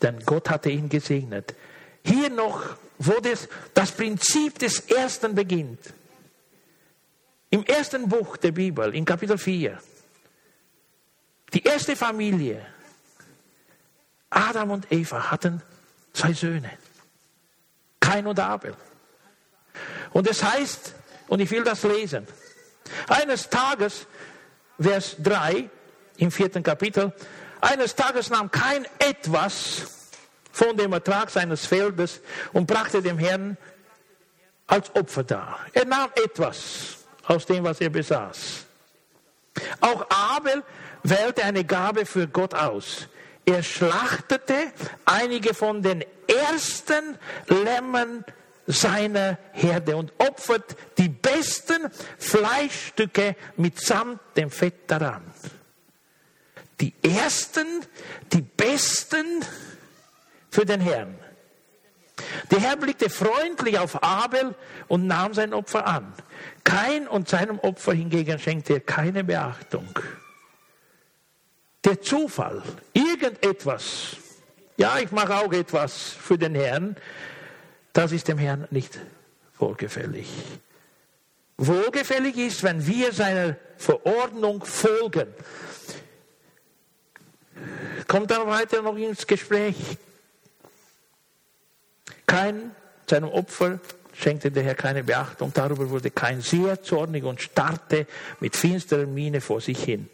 Denn Gott hatte ihn gesegnet. Hier noch, wo das, das Prinzip des Ersten beginnt. Im ersten Buch der Bibel, in Kapitel 4. Die erste Familie, Adam und Eva, hatten zwei Söhne. Kain und Abel. Und es heißt, und ich will das lesen, eines Tages, Vers 3 im vierten Kapitel, eines Tages nahm kein etwas von dem Ertrag seines Feldes und brachte dem Herrn als Opfer dar. Er nahm etwas aus dem, was er besaß. Auch Abel wählte eine Gabe für Gott aus. Er schlachtete einige von den ersten Lämmen seiner Herde und opfert die besten Fleischstücke mitsamt dem Fett daran. Die ersten, die besten für den Herrn. Der Herr blickte freundlich auf Abel und nahm sein Opfer an. Kein und seinem Opfer hingegen schenkte er keine Beachtung. Der Zufall, irgendetwas, ja, ich mache auch etwas für den Herrn, das ist dem Herrn nicht wohlgefällig. Wohlgefällig ist, wenn wir seiner Verordnung folgen. Kommt dann weiter noch ins Gespräch. Kein seinem Opfer schenkte der Herr keine Beachtung. Darüber wurde kein sehr zornig und starrte mit finsterer Miene vor sich hin.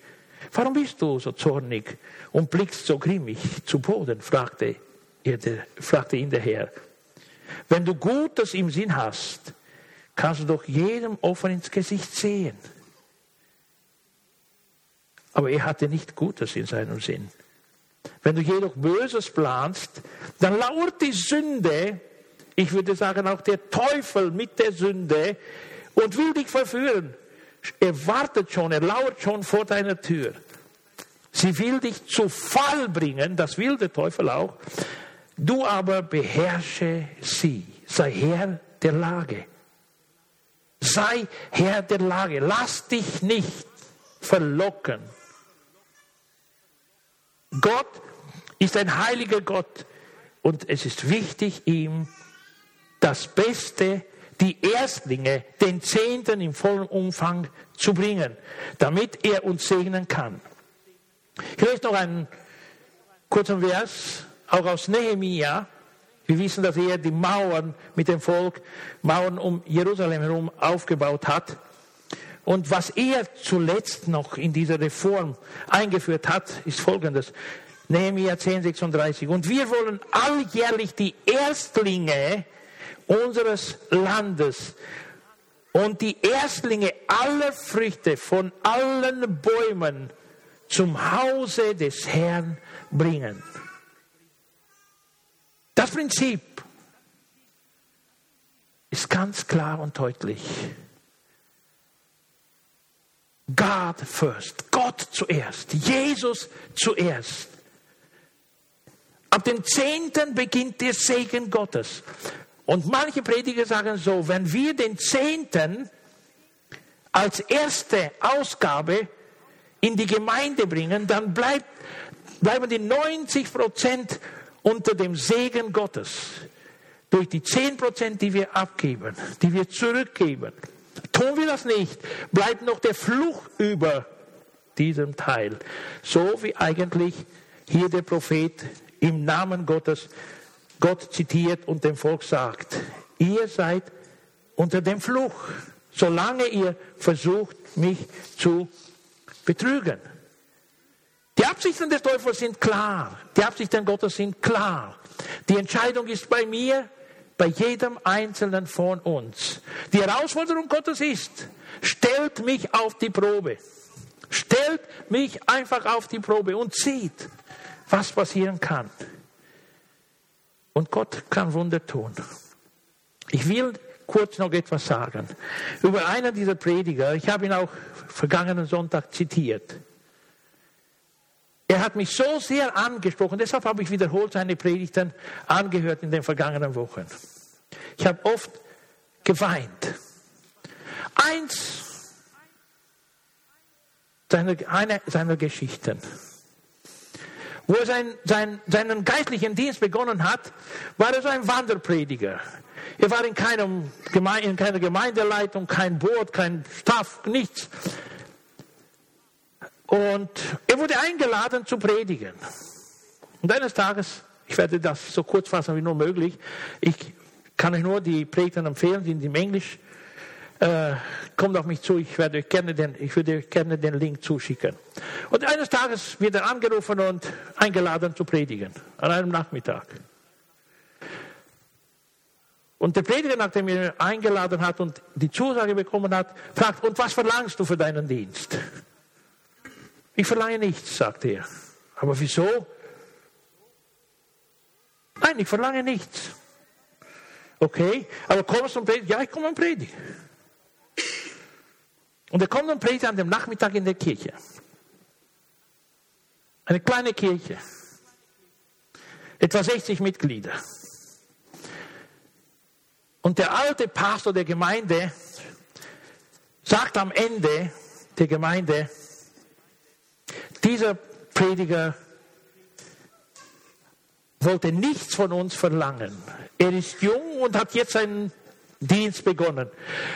Warum bist du so zornig und blickst so grimmig zu Boden? fragte, er, fragte ihn der Herr. Wenn du Gutes im Sinn hast, kannst du doch jedem offen ins Gesicht sehen. Aber er hatte nicht Gutes in seinem Sinn. Wenn du jedoch Böses planst, dann lauert die Sünde, ich würde sagen auch der Teufel mit der Sünde und will dich verführen. Er wartet schon, er lauert schon vor deiner Tür. Sie will dich zu Fall bringen, das will der Teufel auch. Du aber beherrsche sie. Sei Herr der Lage. Sei Herr der Lage. Lass dich nicht verlocken. Gott ist ein heiliger Gott und es ist wichtig, ihm das Beste, die Erstlinge, den Zehnten im vollen Umfang zu bringen, damit er uns segnen kann. Ich lese noch einen kurzen Vers auch aus Nehemia. Ich Wir wissen, dass er die Mauern mit dem Volk, Mauern um Jerusalem herum aufgebaut hat. Und was er zuletzt noch in dieser Reform eingeführt hat, ist folgendes. Nehemiah 10, 36. Und wir wollen alljährlich die Erstlinge unseres Landes und die Erstlinge aller Früchte von allen Bäumen zum Hause des Herrn bringen. Das Prinzip ist ganz klar und deutlich. God first, Gott zuerst, Jesus zuerst. Ab dem Zehnten beginnt der Segen Gottes. Und manche Prediger sagen so, wenn wir den Zehnten als erste Ausgabe in die Gemeinde bringen, dann bleibt, bleiben die 90 Prozent unter dem Segen Gottes. Durch die 10 Prozent, die wir abgeben, die wir zurückgeben. Tun wir das nicht, bleibt noch der Fluch über diesem Teil. So wie eigentlich hier der Prophet im Namen Gottes Gott zitiert und dem Volk sagt, ihr seid unter dem Fluch, solange ihr versucht, mich zu betrügen. Die Absichten des Teufels sind klar, die Absichten Gottes sind klar. Die Entscheidung ist bei mir, bei jedem Einzelnen von uns. Die Herausforderung Gottes ist, stellt mich auf die Probe. Stellt mich einfach auf die Probe und sieht, was passieren kann. Und Gott kann Wunder tun. Ich will kurz noch etwas sagen über einen dieser Prediger. Ich habe ihn auch vergangenen Sonntag zitiert. Er hat mich so sehr angesprochen, deshalb habe ich wiederholt seine Predigten angehört in den vergangenen Wochen. Ich habe oft geweint. Eins seiner, eine seiner Geschichten wo er sein, sein, seinen geistlichen Dienst begonnen hat, war er so ein Wanderprediger. Er war in, keinem Gemeinde, in keiner Gemeindeleitung, kein Boot, kein Staff, nichts. Und er wurde eingeladen zu predigen. Und eines Tages, ich werde das so kurz fassen wie nur möglich, ich kann euch nur die Predigten empfehlen, die sind im Englisch äh, kommt auf mich zu, ich, werde euch gerne den, ich würde euch gerne den Link zuschicken. Und eines Tages wird er angerufen und eingeladen zu predigen, an einem Nachmittag. Und der Prediger, nachdem er ihn eingeladen hat und die Zusage bekommen hat, fragt, und was verlangst du für deinen Dienst? Ich verlange nichts, sagt er. Aber wieso? Nein, ich verlange nichts. Okay, aber kommst du und predigst? Ja, ich komme und predige. Und er kommt und predigt an dem Nachmittag in der Kirche. Eine kleine Kirche. Etwa 60 Mitglieder. Und der alte Pastor der Gemeinde sagt am Ende der Gemeinde, dieser Prediger wollte nichts von uns verlangen. Er ist jung und hat jetzt seinen Dienst begonnen.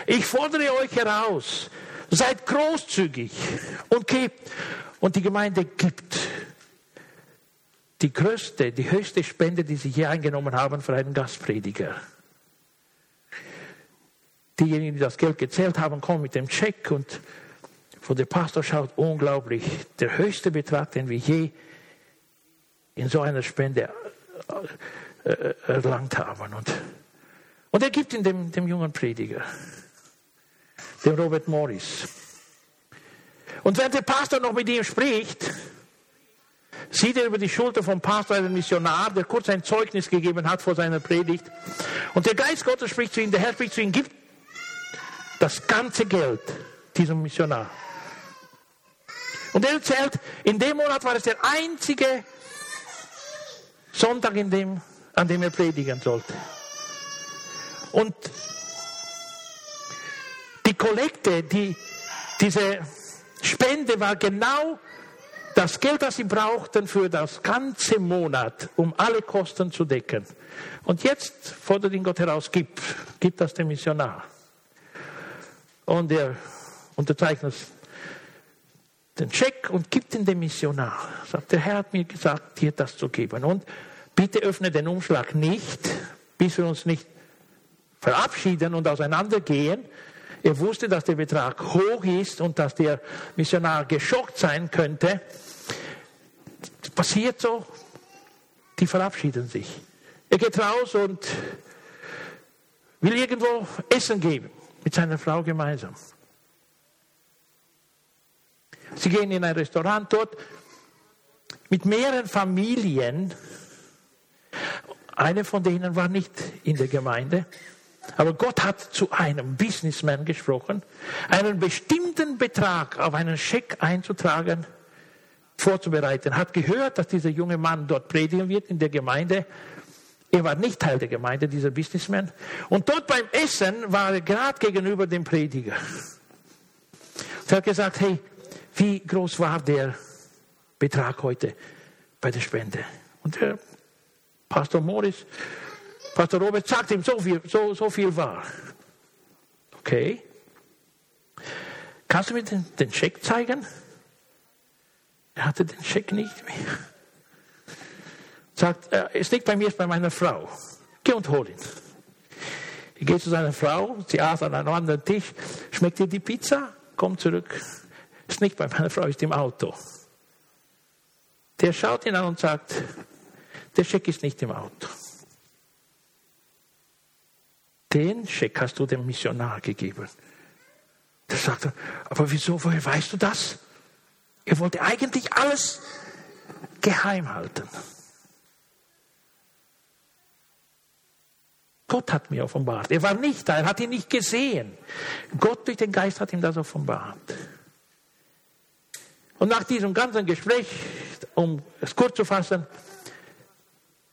Ich fordere euch heraus, Seid großzügig und. Und die Gemeinde gibt die größte, die höchste Spende, die sie je eingenommen haben für einen Gastprediger. Diejenigen, die das Geld gezählt haben, kommen mit dem Scheck und wo der Pastor schaut, unglaublich, der höchste Betrag, den wir je in so einer Spende äh, äh, erlangt haben. Und, und er gibt ihn dem, dem jungen Prediger dem Robert Morris. Und wenn der Pastor noch mit ihm spricht, sieht er über die Schulter vom Pastor einen Missionar, der kurz ein Zeugnis gegeben hat vor seiner Predigt. Und der Geist Gottes spricht zu ihm, der Herr spricht zu ihm, gib das ganze Geld diesem Missionar. Und er erzählt, in dem Monat war es der einzige Sonntag, dem, an dem er predigen sollte. Und die Kollekte, die, diese Spende war genau das Geld, das sie brauchten für das ganze Monat, um alle Kosten zu decken. Und jetzt fordert ihn Gott heraus, gib, gib das dem Missionar. Und er unterzeichnet den Scheck und gibt ihn dem Missionar. Sagt, der Herr hat mir gesagt, dir das zu geben. Und bitte öffne den Umschlag nicht, bis wir uns nicht verabschieden und auseinandergehen. Er wusste, dass der Betrag hoch ist und dass der Missionar geschockt sein könnte. Passiert so, die verabschieden sich. Er geht raus und will irgendwo Essen geben mit seiner Frau gemeinsam. Sie gehen in ein Restaurant dort mit mehreren Familien. Eine von denen war nicht in der Gemeinde. Aber Gott hat zu einem Businessman gesprochen, einen bestimmten Betrag auf einen Scheck einzutragen, vorzubereiten. Hat gehört, dass dieser junge Mann dort predigen wird in der Gemeinde. Er war nicht Teil der Gemeinde, dieser Businessman. Und dort beim Essen war er gerade gegenüber dem Prediger. Er hat gesagt, hey, wie groß war der Betrag heute bei der Spende? Und der Pastor Morris Pastor Robert sagt ihm, so viel, so, so viel war. Okay. Kannst du mir den, den Scheck zeigen? Er hatte den Scheck nicht mehr. Sagt, äh, es liegt bei mir, ist bei meiner Frau. Geh und hol ihn. Er geht zu seiner Frau, sie aß an einem anderen Tisch, schmeckt dir die Pizza? Komm zurück. Ist nicht bei meiner Frau, ist im Auto. Der schaut ihn an und sagt, der Scheck ist nicht im Auto den Scheck hast du dem Missionar gegeben. Da sagt er, aber wieso, woher weißt du das? Er wollte eigentlich alles geheim halten. Gott hat mir offenbart. Er war nicht da, er hat ihn nicht gesehen. Gott durch den Geist hat ihm das offenbart. Und nach diesem ganzen Gespräch, um es kurz zu fassen,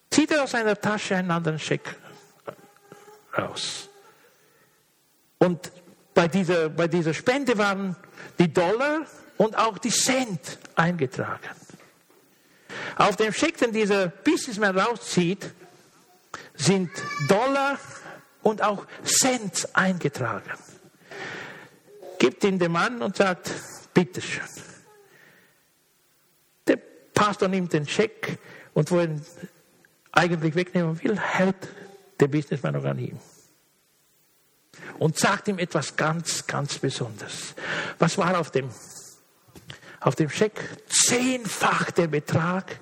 zieht er aus seiner Tasche einen anderen Scheck raus. Und bei dieser, bei dieser Spende waren die Dollar und auch die Cent eingetragen. Auf dem Scheck, den dieser Businessman rauszieht, sind Dollar und auch Cent eingetragen. Gibt ihn dem Mann und sagt, bitteschön. Der Pastor nimmt den Scheck und wo er ihn eigentlich wegnehmen will, hält der Businessman noch an ihm. Und sagt ihm etwas ganz, ganz Besonderes. Was war auf dem, auf dem Scheck? Zehnfach der Betrag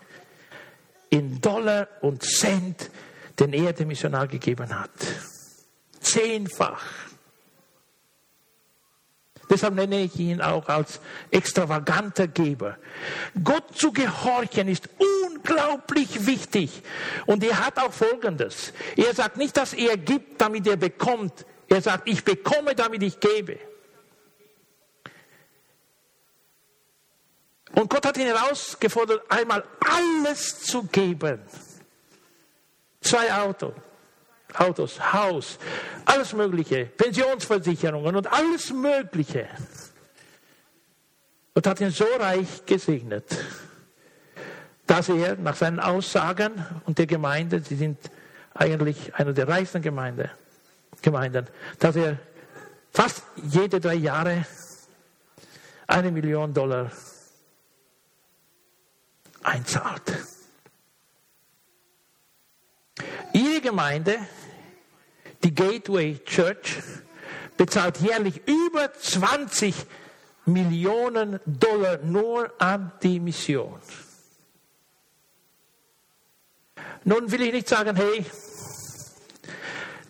in Dollar und Cent, den er dem Missionar gegeben hat. Zehnfach. Deshalb nenne ich ihn auch als extravaganter Geber. Gott zu gehorchen ist unglaublich wichtig. Und er hat auch Folgendes. Er sagt nicht, dass er gibt, damit er bekommt. Er sagt, ich bekomme, damit ich gebe. Und Gott hat ihn herausgefordert, einmal alles zu geben. Zwei Autos. Autos, Haus, alles Mögliche, Pensionsversicherungen und alles Mögliche. Und hat ihn so reich gesegnet, dass er nach seinen Aussagen und der Gemeinde, sie sind eigentlich eine der reichsten Gemeinde, Gemeinden, dass er fast jede drei Jahre eine Million Dollar einzahlt. Ihre Gemeinde die Gateway Church bezahlt jährlich über 20 Millionen Dollar nur an die Mission. Nun will ich nicht sagen, hey,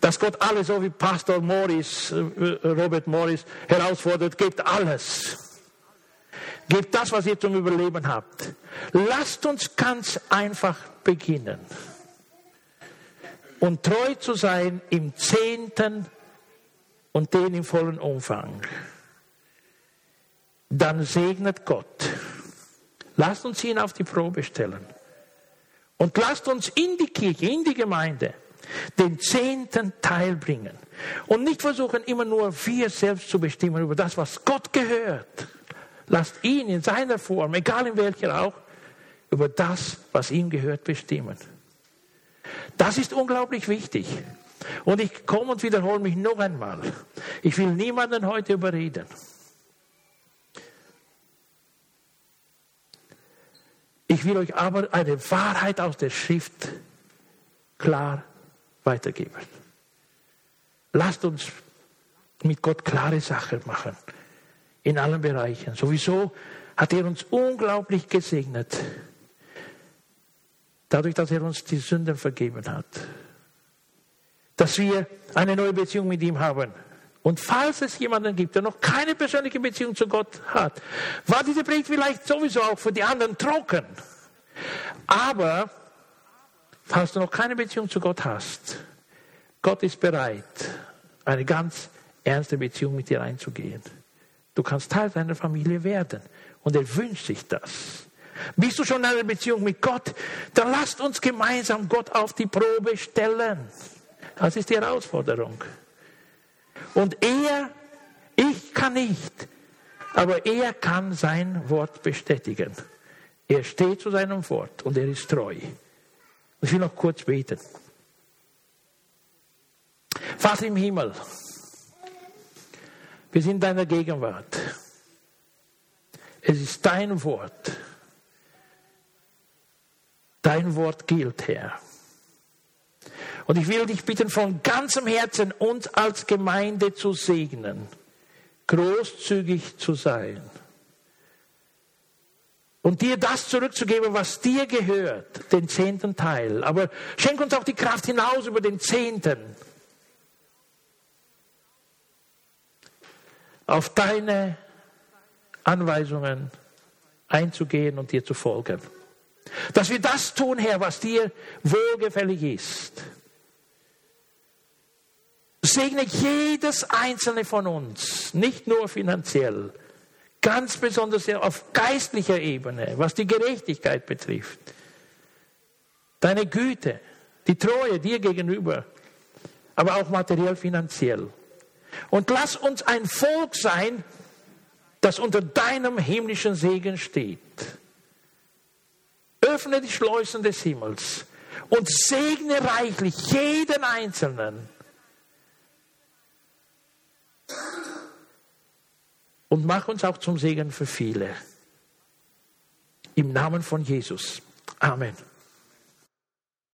dass Gott alles, so wie Pastor Morris, äh, Robert Morris herausfordert, gebt alles. Gebt das, was ihr zum Überleben habt. Lasst uns ganz einfach beginnen und treu zu sein im Zehnten und den im vollen Umfang, dann segnet Gott. Lasst uns ihn auf die Probe stellen. Und lasst uns in die Kirche, in die Gemeinde, den zehnten Teil bringen. Und nicht versuchen, immer nur wir selbst zu bestimmen über das, was Gott gehört. Lasst ihn in seiner Form, egal in welcher auch, über das, was ihm gehört, bestimmen. Das ist unglaublich wichtig. Und ich komme und wiederhole mich noch einmal. Ich will niemanden heute überreden. Ich will euch aber eine Wahrheit aus der Schrift klar weitergeben. Lasst uns mit Gott klare Sachen machen. In allen Bereichen. Sowieso hat er uns unglaublich gesegnet. Dadurch, dass er uns die Sünden vergeben hat. Dass wir eine neue Beziehung mit ihm haben. Und falls es jemanden gibt, der noch keine persönliche Beziehung zu Gott hat, war diese Predigt vielleicht sowieso auch für die anderen trocken. Aber falls du noch keine Beziehung zu Gott hast, Gott ist bereit, eine ganz ernste Beziehung mit dir einzugehen. Du kannst Teil seiner Familie werden. Und er wünscht sich das. Bist du schon in einer Beziehung mit Gott? Dann lasst uns gemeinsam Gott auf die Probe stellen. Das ist die Herausforderung. Und er, ich kann nicht, aber er kann sein Wort bestätigen. Er steht zu seinem Wort und er ist treu. Ich will noch kurz beten. Vater im Himmel, wir sind in deiner Gegenwart. Es ist dein Wort. Dein Wort gilt, Herr. Und ich will dich bitten, von ganzem Herzen uns als Gemeinde zu segnen, großzügig zu sein und dir das zurückzugeben, was dir gehört, den zehnten Teil. Aber schenk uns auch die Kraft hinaus über den zehnten. Auf deine Anweisungen einzugehen und dir zu folgen. Dass wir das tun, Herr, was dir wohlgefällig ist. Segne jedes einzelne von uns, nicht nur finanziell, ganz besonders auf geistlicher Ebene, was die Gerechtigkeit betrifft. Deine Güte, die Treue dir gegenüber, aber auch materiell finanziell. Und lass uns ein Volk sein, das unter deinem himmlischen Segen steht. Öffne die Schleusen des Himmels und segne reichlich jeden Einzelnen. Und mach uns auch zum Segen für viele. Im Namen von Jesus. Amen.